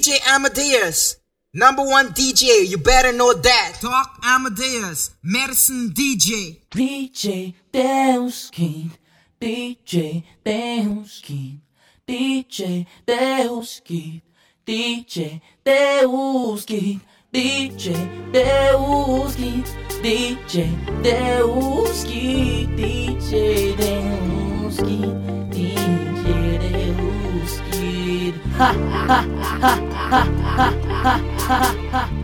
DJ Amadeus. Number one DJ, you better know that. Doc Amadeus, medicine DJ. DJ Deus King, DJ Deus King, DJ Deus King, DJ Deus King, DJ Deus DJ Deus DJ Deus DJ Deus King. Ha ha ha ha. 哈哈哈哈哈哈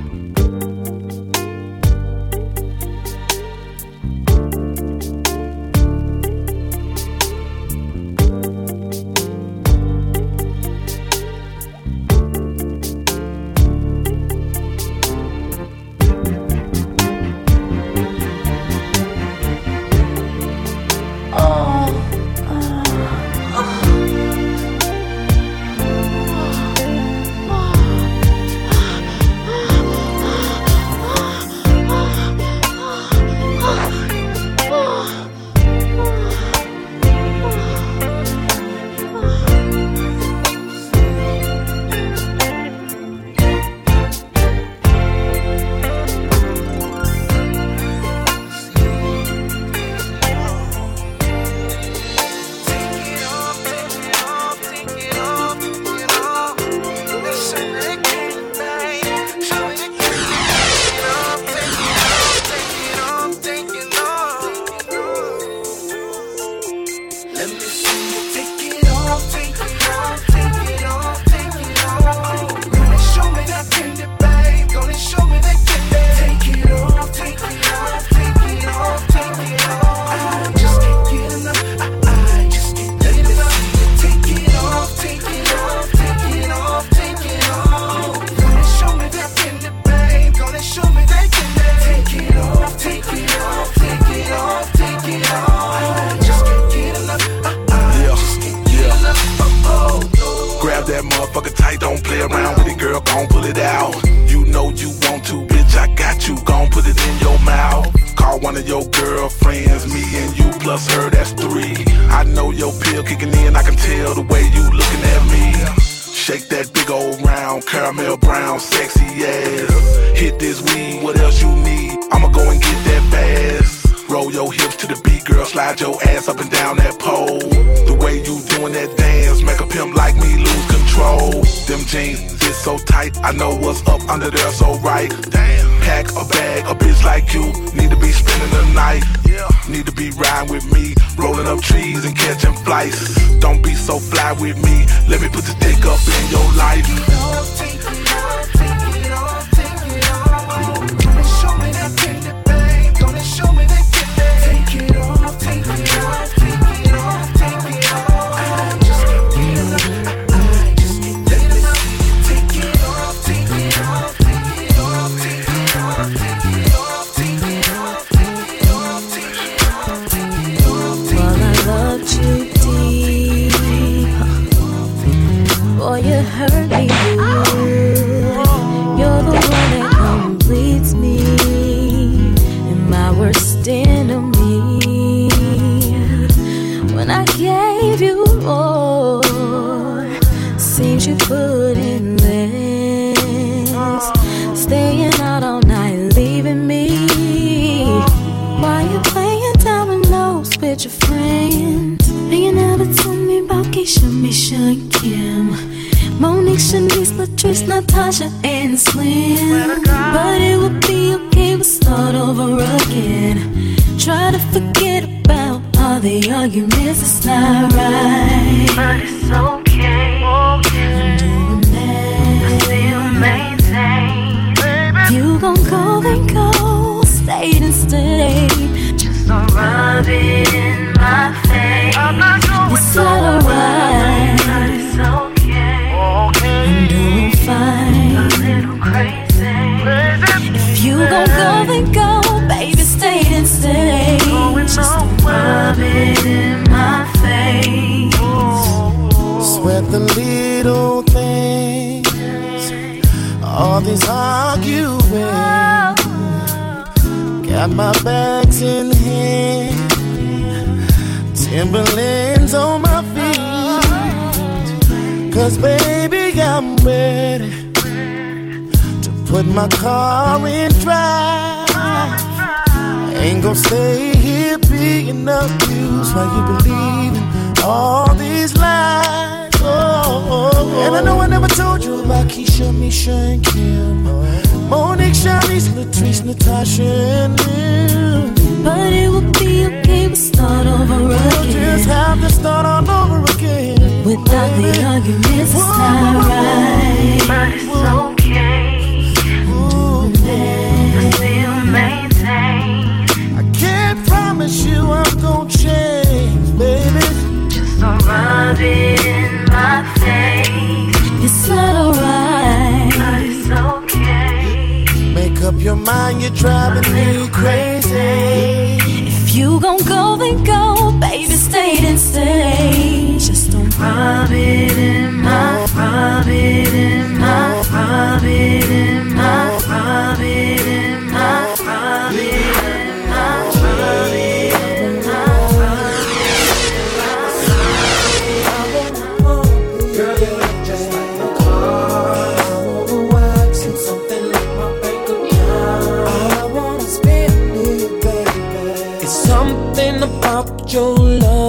under there, so right. Damn. Pack a bag, a bitch like you need to be spending the night. Yeah. Need to be riding with me, rolling up trees and catching flights. Don't be so fly with me. Let me put the dick up in your life. Functionist, Latrice, Natasha, and Slim. But it would be okay, we'll start over again. Try to forget about all the arguments, it's not right. But it's okay. okay. Maintain. You gon' go and go, stay and stay. Just don't rub it in my face. I'm not going it's alright. Don't go and go, baby, stay and stay. Going Just rub in my face. Sweat the little things, all these arguments. Got my bags in hand, Timberlands on my feet. Cause baby, I'm ready put my car in drive. Ain't gonna stay here being abused while you believe in all these lies. Oh, and I know I never told you about Keisha, Misha, and Kim. Monique, Shanice, Latrice, Natasha, and Lynn. But it would be okay to start over We'll again. just have to start all over again. Without the arguments, it's not right. But it's okay I'm gonna change, baby. Just don't rub it in my face. It's not alright. But it's okay. Make up your mind, you're driving me crazy. If you gon' go, then go, baby, stay then stay. Just don't Rub it in my,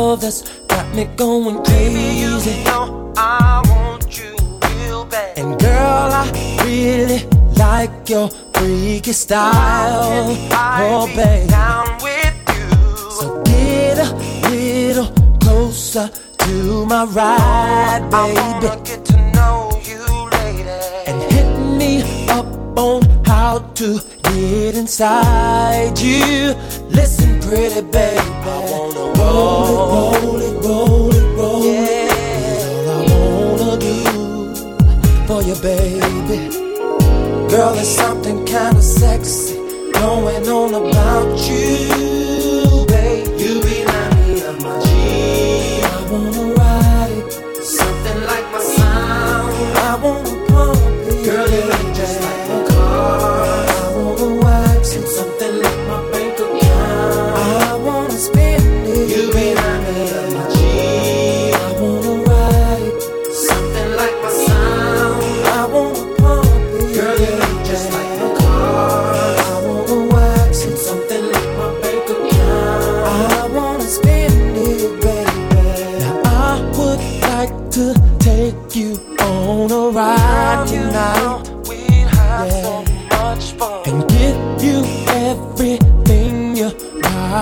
love that's got me going crazy. I want you real bad. And girl, I really like your freaky style. Oh, baby. Down with you. So get a little closer to my ride, I baby. wanna get to know you, lady. And hit me up on how to get inside you. Listen, pretty baby. I wanna roll it, roll it, roll it, roll it. All I wanna do for you, baby. Girl, there's something kinda sexy going on about you,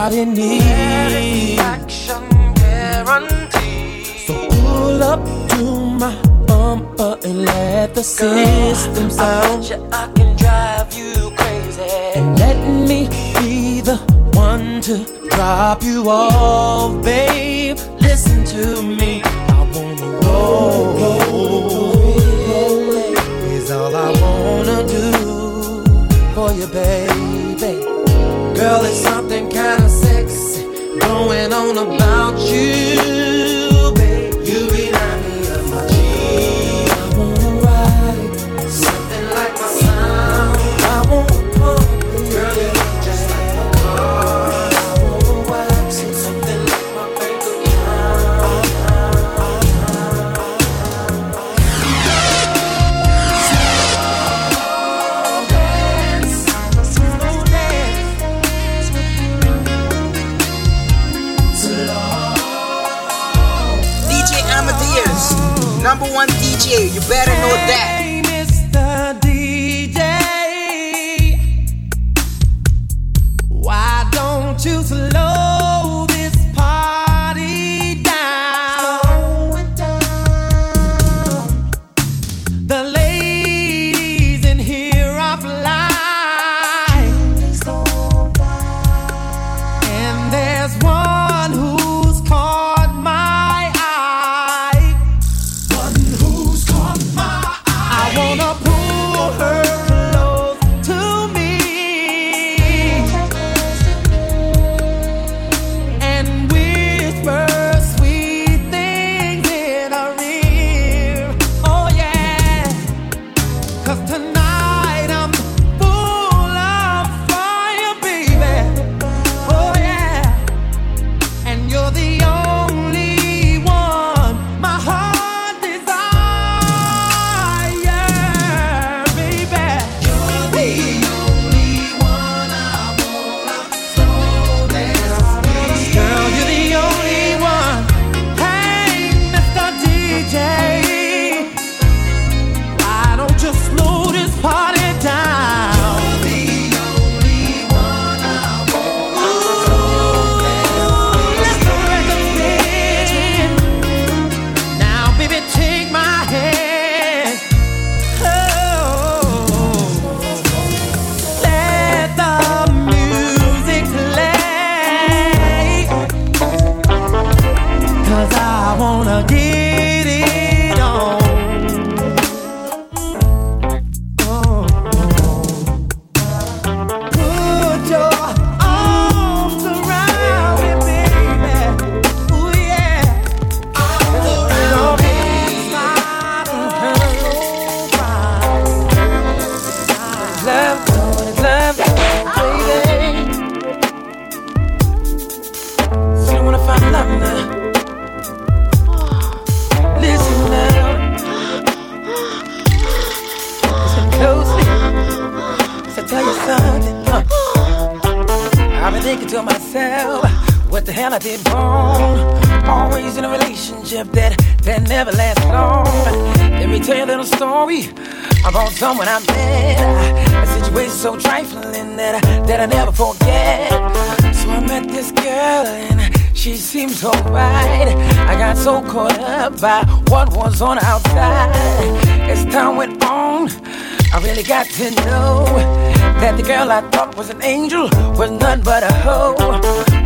body needs. Satisfaction guaranteed. So pull up to my bumper and let the system I sound. you I can drive you crazy. And let me be the one to drop you off, babe. Listen to me. I wanna roll, roll, is all I wanna do for you, baby. Girl, it's something kinda sexy going on about you, you better know that. Got to know that the girl I thought was an angel was nothing but a hoe.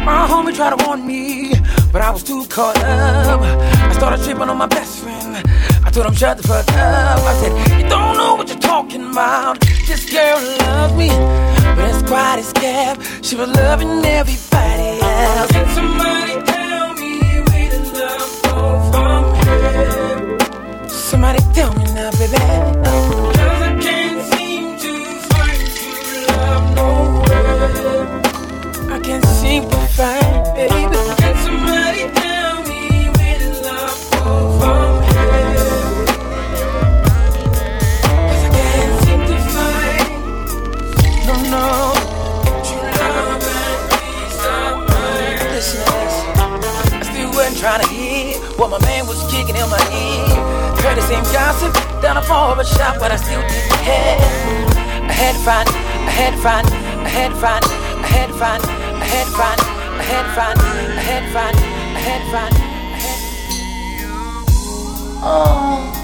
My homie tried to warn me, but I was too caught up. I started tripping on my best friend. I told him shut the fuck up. I said, You don't know what you're talking about. This girl loves me, but as quiet as kept, she was loving everybody else. Can somebody tell me where the love go from here? Somebody tell me now, baby. Cause I had to find, I had to find, I had to find, I had to find, I had to find, head front, a head front, a head front. Oh.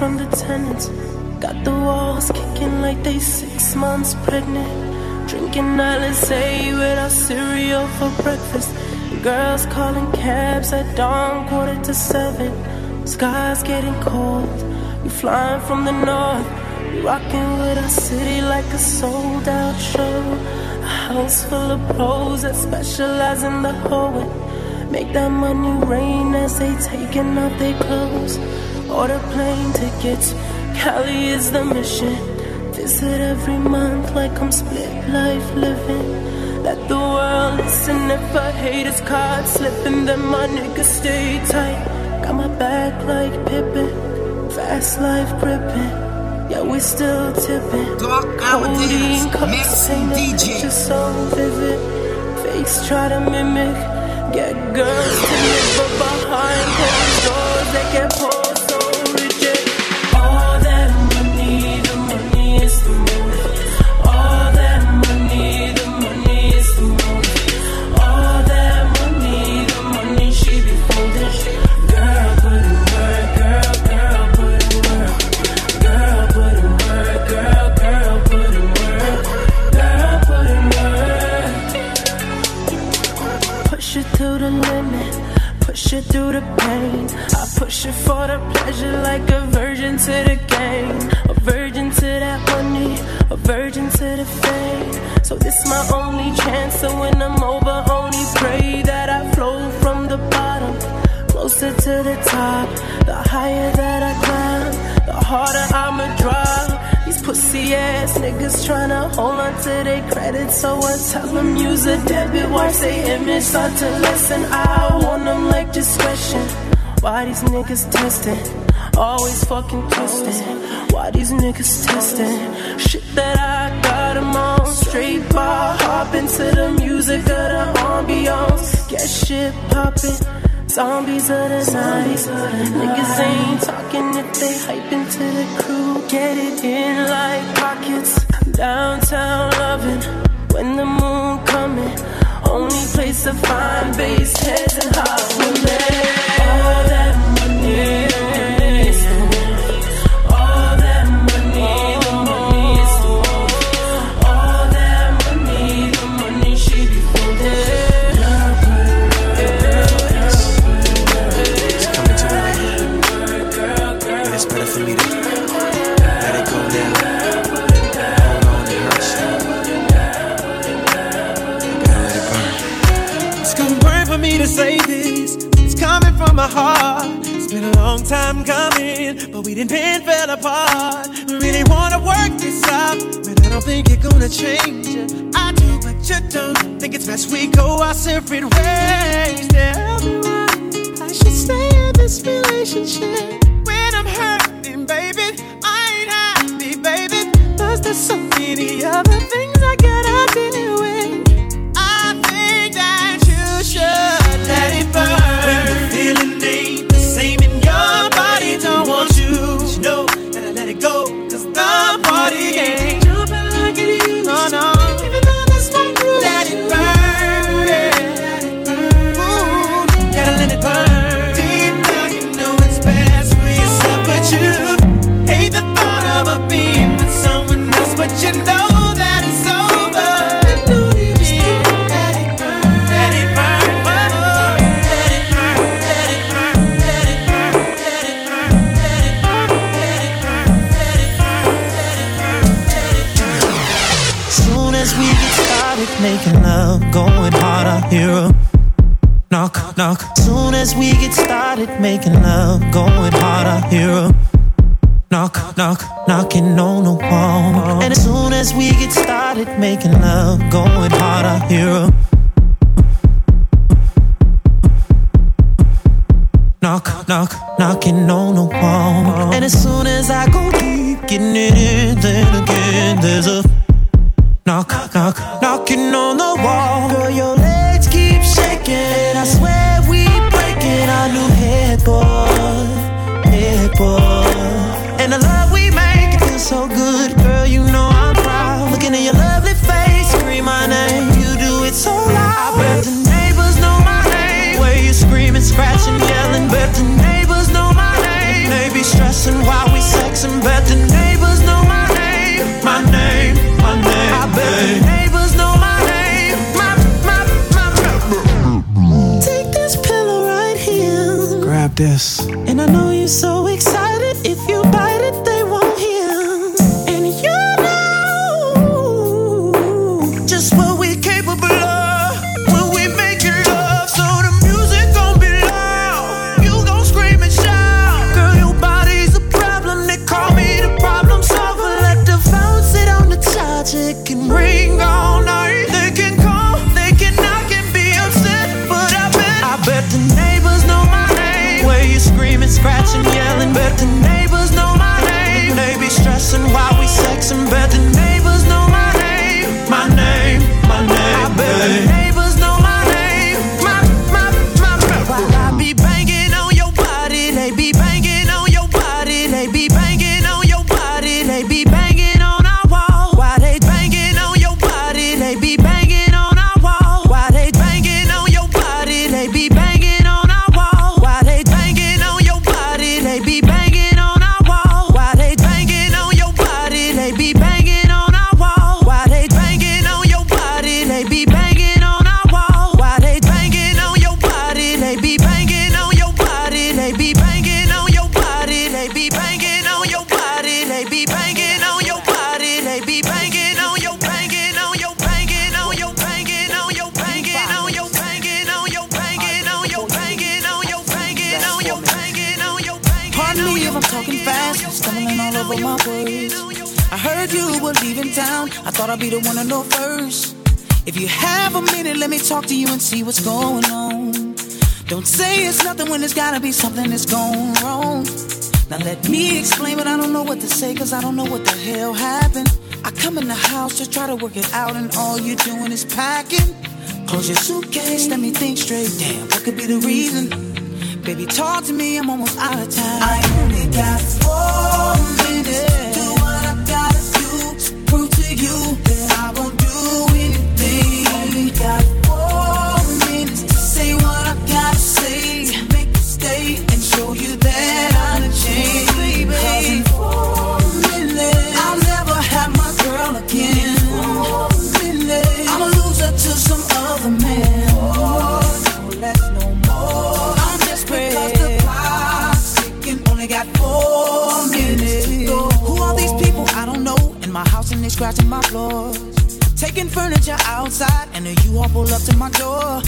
From the tenants. Got the walls kicking like they six months pregnant. Drinking Alizé without cereal for breakfast. Girls calling cabs at dawn, quarter to seven. Sky's getting cold. We flying from the north. We rocking with our city like a sold out show. A house full of pros that specialize in the hoeing. Make that money rain as they taking off their clothes. Order plane tickets, Cali is the mission. Visit every month like I'm split life living. Let the world listen if I hate his card slipping, then my niggas stay tight. Got my back like Pippen, fast life gripping. Yeah, we still tipping. Doc Codeine cups ain't DJ. picture so vivid. Fakes try to mimic. Get girls to live, but behind closed doors they get pulled through the pain. I push it for the pleasure like a virgin to the game. A virgin to that money, a virgin to the fame. So this my only chance, so when I'm over, only pray that I flow from the bottom. Closer to the top, the higher that I climb, the harder I'ma drop. Pussy ass niggas tryna hold on to their credit, so I tell them use a debit. Watch they image start to lessen. I want them like discretion. Why these niggas testing? Always fucking twisting. Why these niggas testing? Shit that I got got 'em on. Straight bar, hop into the music of the ambiance. Get shit poppin'. Zombies of the zombies Niggas ain't talking if they hyping to the crew. Get it in like pockets. Downtown loving when the moon coming. Only place to find base heads and hearts women. All that my heart. It's been a long time coming, but we didn't pin fell apart. We really wanna work this out, but I don't think you're gonna change it. I do, but you don't. Think it's best we go our separate ways. Tell me why I should stay in this relationship. When I'm hurting, baby, I ain't happy, baby. Cause there's so many other things. knock. Soon as we get started making love, going hard, I hear a knock, knock, knocking on the wall. And as soon as we get started making love, going hard, I hear a knock, knock, knocking on the wall. And as soon as I go deep, getting it in, then again, there's a knock, knock, knocking on the And the love we make it feels so good, girl. You know I'm proud. Looking at your lovely face, scream my name. You do it so loud. I bet the neighbors know my name. Where you screaming, scratching. I don't know what the hell happened. I come in the house to try to work it out, and all you're doing is packing. Close your suitcase, let me think straight. Damn, what could be the reason? Baby, talk to me, I'm almost out of time. I only got four minutes. kicking furniture outside, and you all pull up to my door.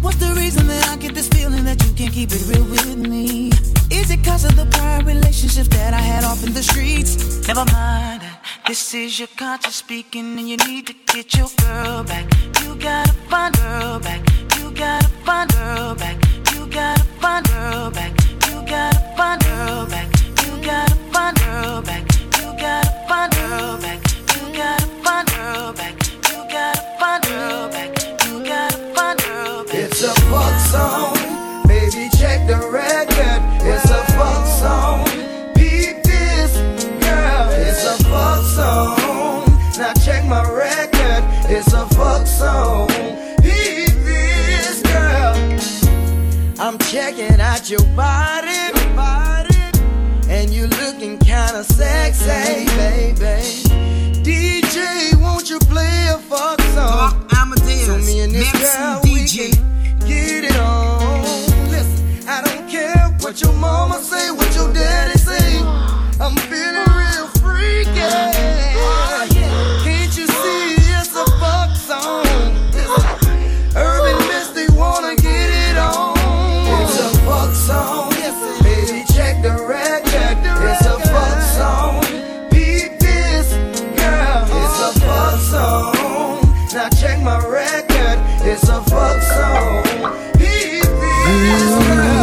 What's the reason that I get this feeling that you can't keep it real with me? Is it cause of the prior relationship that I had off in the streets? Never mind, this is your conscience speaking, and you need to get your girl back. You gotta find her back. You gotta find her back. You gotta find her back. You gotta find her back. You gotta find her back. You gotta find her back. You gotta find her back. It's a fuck song, baby. Check the record. It's a fuck song. Peep this, girl. It's a fuck song. Now check my record. It's a fuck song. Peep this, girl. I'm checking out your body, and you're looking kinda sexy, baby. DJ fuck song. Amadeus, so me and this Maxine girl, DJ. get it on. Listen, I don't care what your mama say, what your daddy say. I'm feeling real freaky.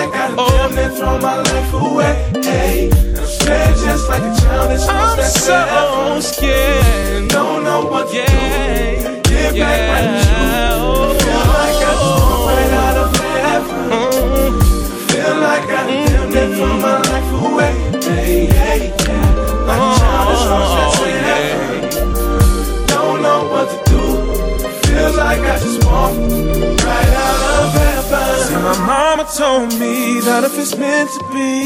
like I damn near throw my life away. Hey, I'm scared just like a child. It's I'm so scared. Don't know what to do. Get back right with you. Feel like I just walked right out of heaven. Feel like I damn near throw my life away. Hey, hey, yeah. Like a child. It's all stress Don't know what to do. Feels like I just walked my mama told me that if it's meant to be,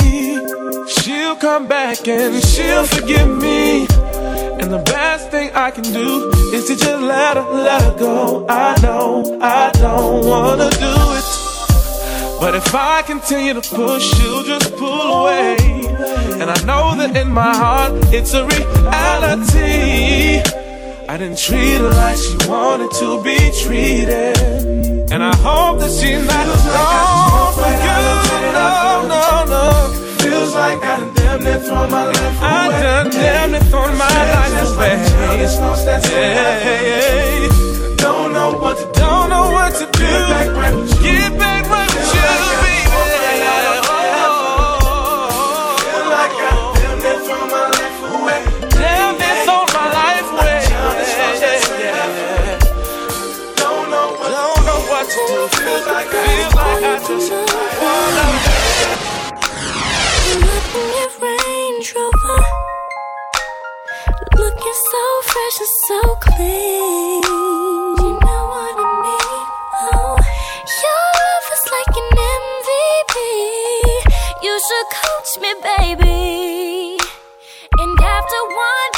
she'll come back and she'll forgive me. And the best thing I can do is to just let her, let her go. I know I don't wanna do it. But if I continue to push, she'll just pull away. And I know that in my heart, it's a reality. I didn't treat her like she wanted to be treated. And I hope that she's not wrong for you. No, no, no. Feels like I done damn near thrown my life away. I done damn near thrown my life away. Yeah. Don't know what to do. Don't know what to do. Get back just your Range Rover, looking so fresh and so clean. You know what I mean? Oh, your love is like an MVP. You should coach me, baby. And after one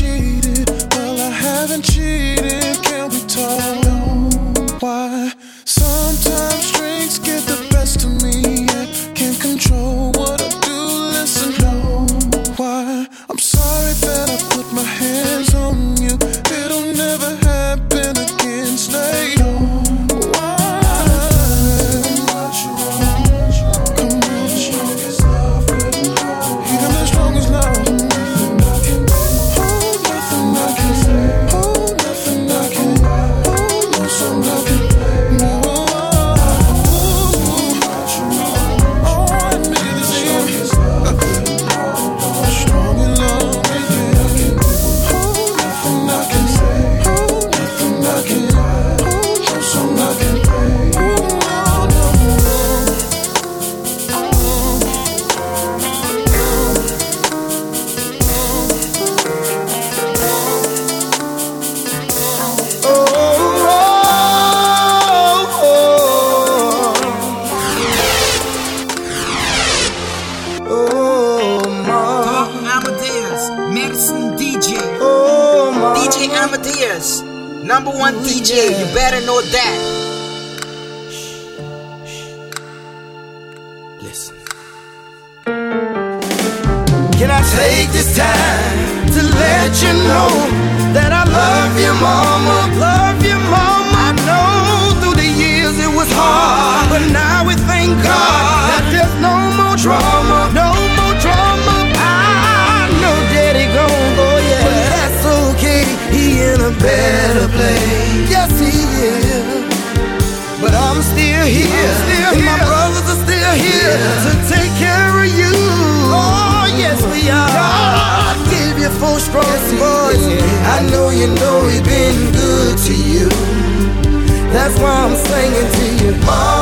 cheated? Well, I haven't cheated. Can we talk? Why? Sometimes drinks get the full strong yes, voice. I know you know he's been good to you. That's why I'm singing to you. Oh.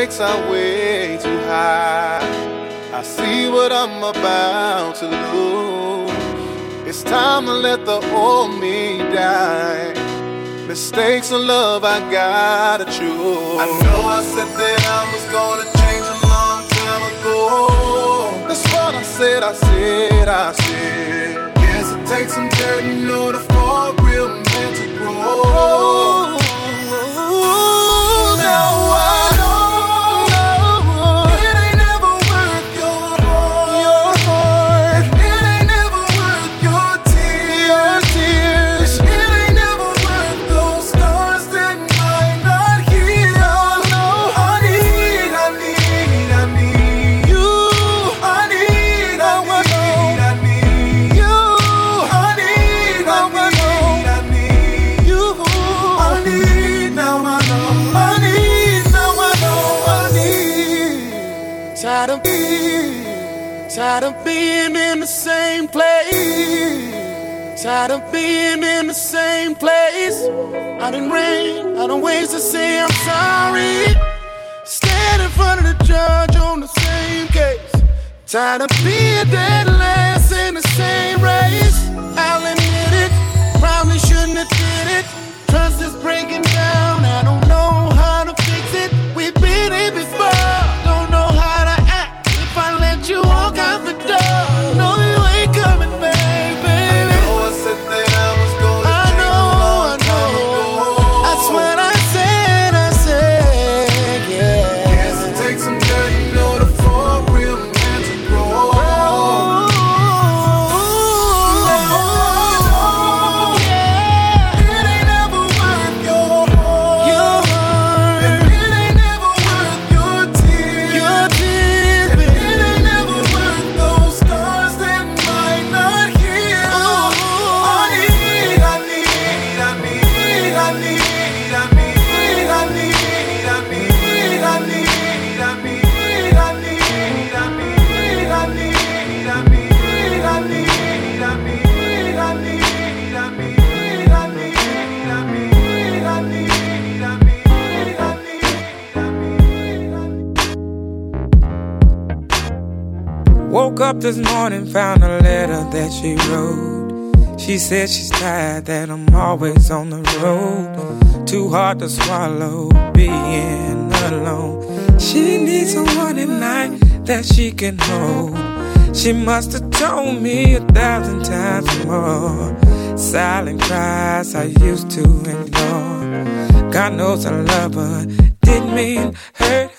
stakes are way too high. I see what I'm about to lose. It's time to let the old me die. Mistakes in love, I gotta choose. I know I said that I was gonna change a long time ago. That's what I said, I said, I said. Yes, it takes some dirt in order Tired of being in the same place. I didn't rain, I don't waste to say I'm sorry. Stand in front of the judge on the same case. Tired of being dead last in the same race. I'll admit it, probably shouldn't have did it. Trust is breaking down. said she's tired that I'm always on the road. Too hard to swallow being alone. She needs someone at night that she can hold. She must have told me a thousand times more. Silent cries I used to ignore. God knows I love her, didn't mean hurt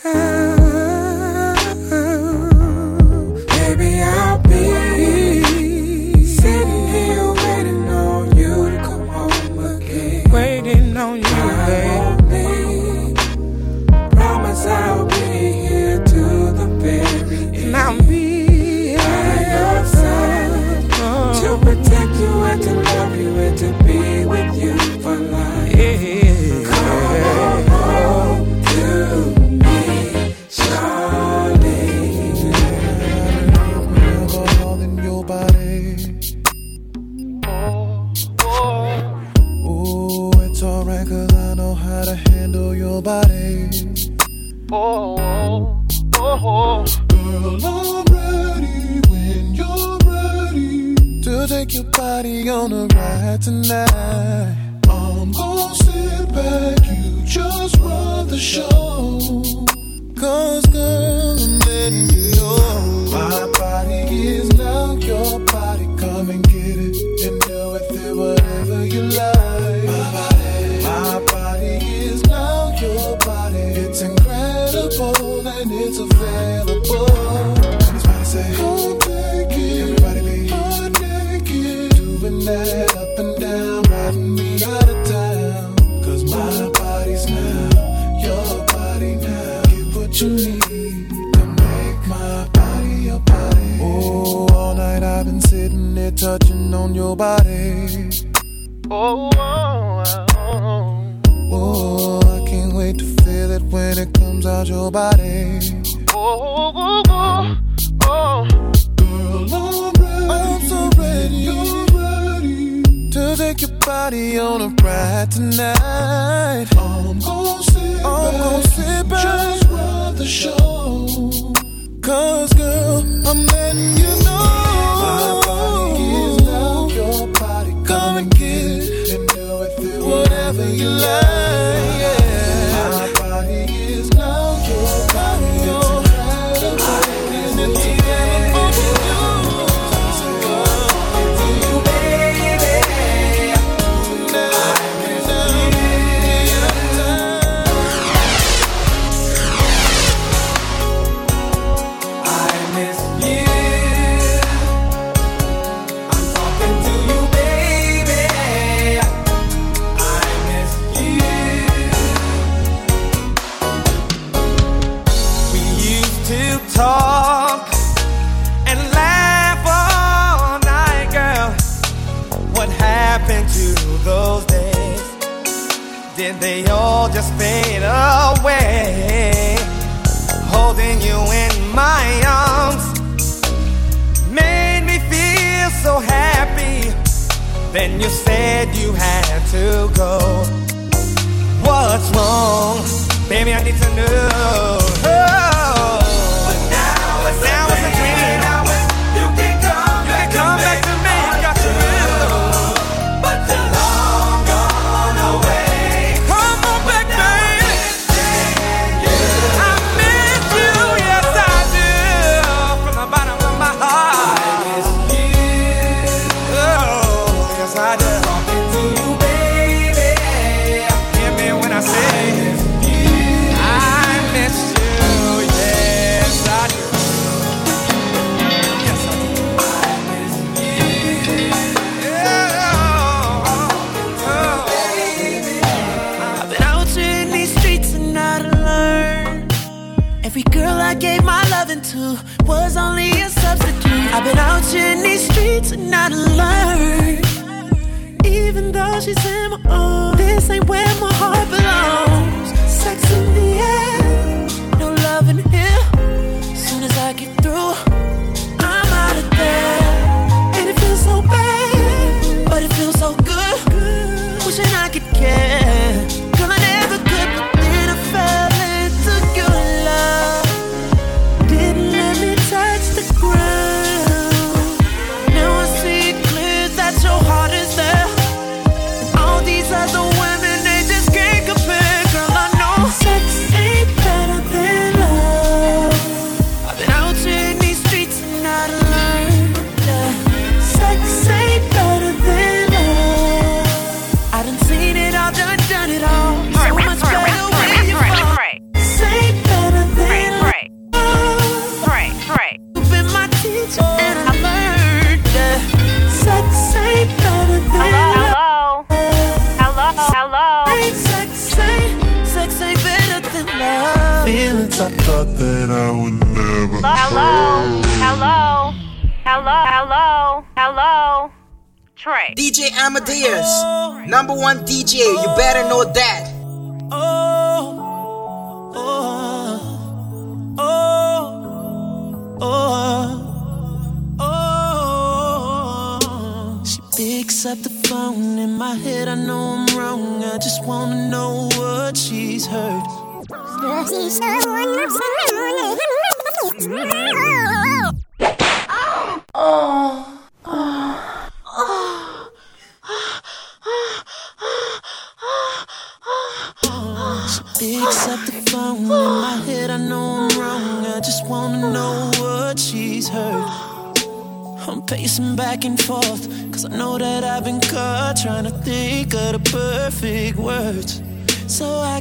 I could care.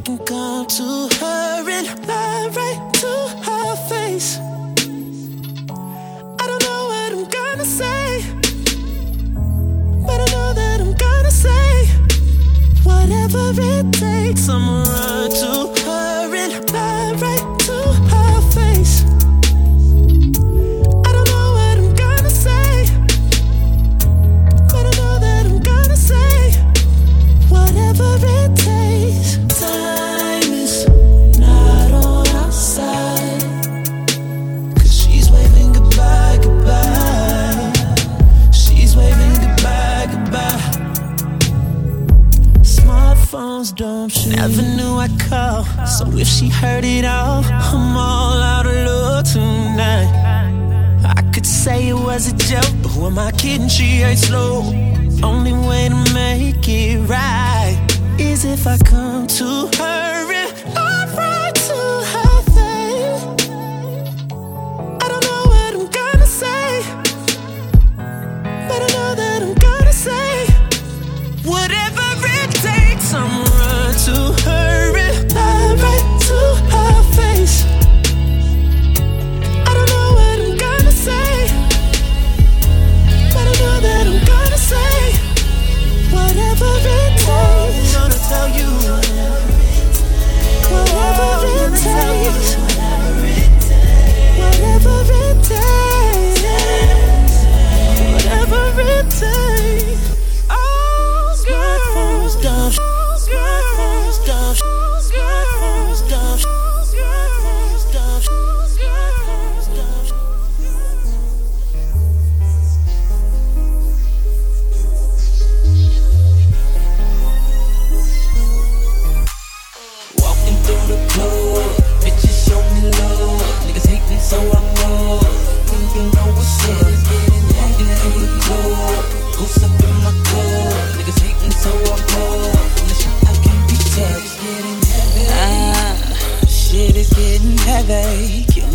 I can come to her and lie right to her face. I don't know what I'm gonna say, but I know that I'm gonna say whatever it takes. I'ma run to I'd call. So if she heard it all, I'm all out of luck tonight. I could say it was a joke, but who am I kidding? She ain't slow. Only way to make it right is if I come to her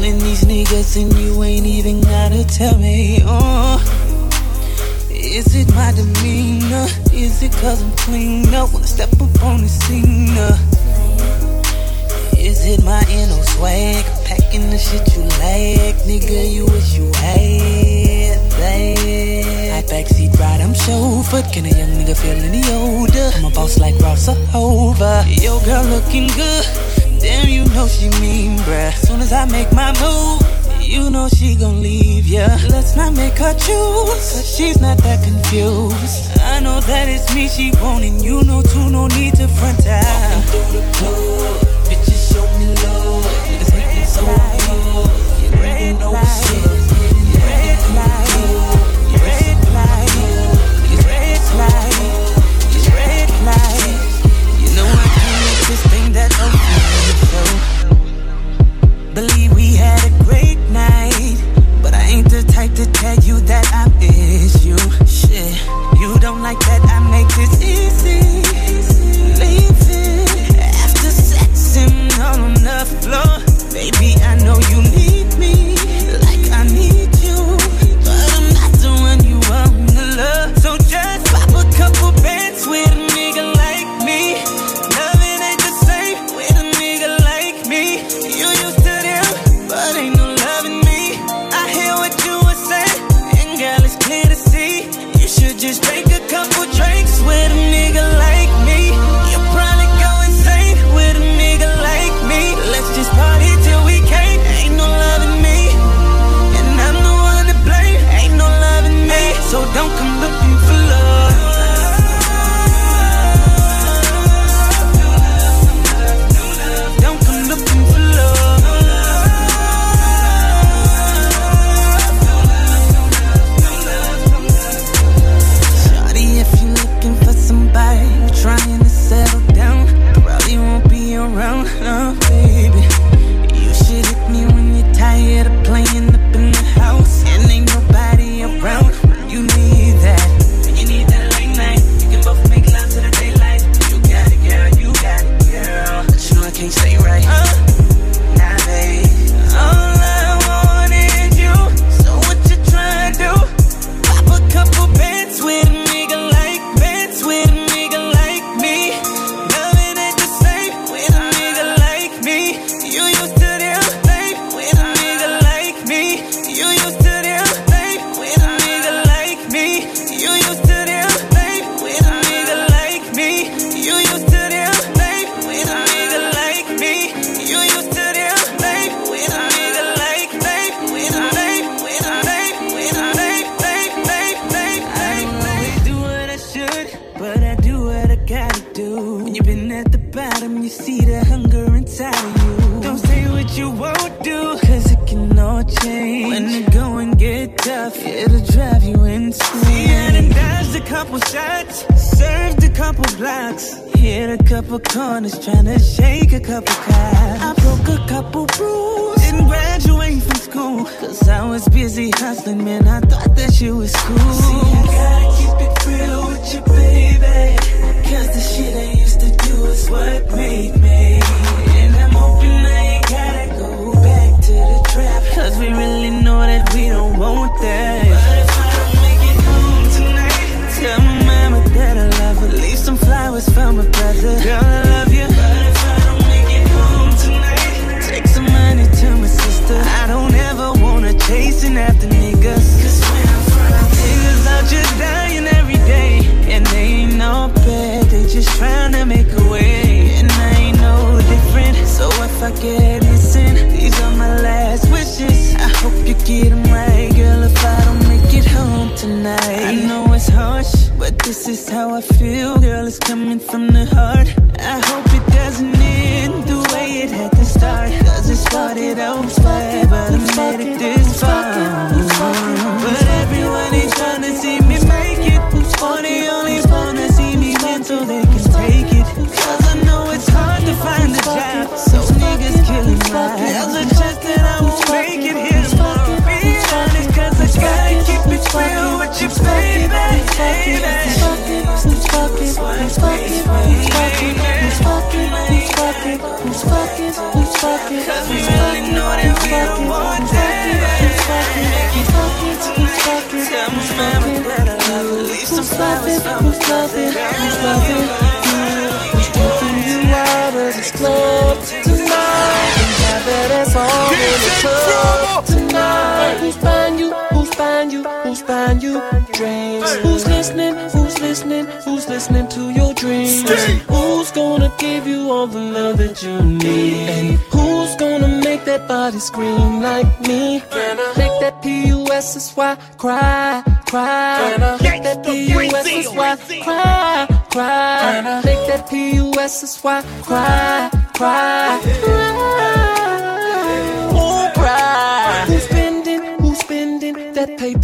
These niggas and you ain't even gotta tell me. Oh. Is it my demeanor? Is it cause I'm clean up when I step up on the scene? Uh, is it my inner swag? Packing the shit you like, nigga, you wish you had that. I backseat ride, I'm chauffeured. Can a young nigga feel any older? I'm a boss like Ross or Hova. Yo, girl looking good. Damn, you know she mean, bruh. Soon as I make my move, you know she gon' leave ya. Let's not make her choose, cause she's not that confused. I know that it's me she want, you know too, no need to front out. Walking through the club, bitches show me love. Niggas hating so hard. You red know shit. Baby, I know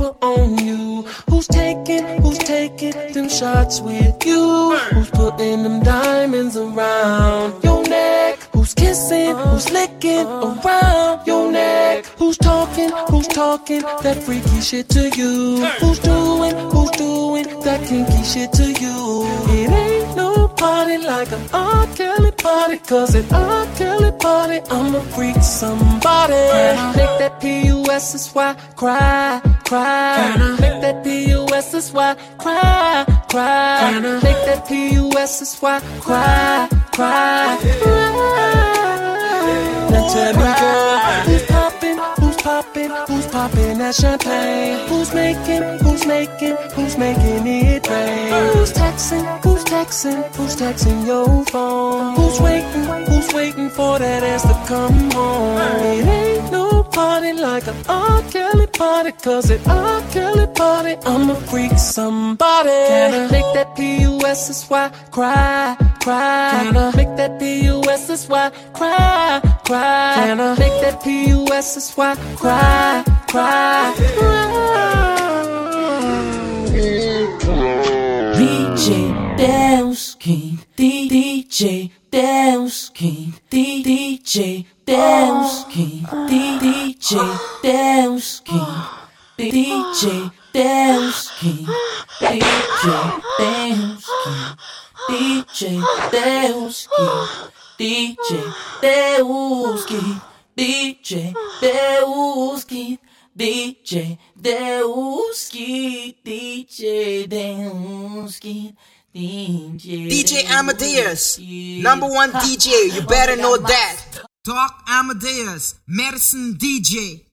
people on you. Who's taking, who's taking them shots with you? Who's putting them diamonds around your neck? Who's kissing, who's licking uh-huh. around your neck? Who's talking? Who's talking that freaky shit to you? Who's doing? Who's doing that kinky shit to you? It ain't no party like an R. Kelly party, cause at R. Kelly party, I'ma freak somebody. Can make that P-U-S-S-Y cry, cry? I make that P-U-S-S-Y cry, cry? Make that P-U-S-S-Y cry, cry? cry? Now tell me, girl popping? Who's popping that champagne? Who's making? Who's making? Who's making it rain? Who's texting? Who's texting? Who's texting your phone? Who's waiting? Who's waiting for that ass to come home? It ain't no party like an R. Kelly party, cause it R. Kelly party. I'm a freak, somebody. Can I make that P-U-S-S-Y cry, cry? Can I make that P-U-S-S-Y cry, cry? Can I make that P-U-S-S-Y cry, cry, cry? DJ Belsky. DJ Deus King, DJ Deus King, DJ Deus King, DJ Deus King, DJ Deus King, DJ Deus King, DJ Deus King, DJ Deus King. DJ Deus que DJ Deus que DJ, Amadeus, number one DJ, you better know that. Doc Amadeus, medicine DJ.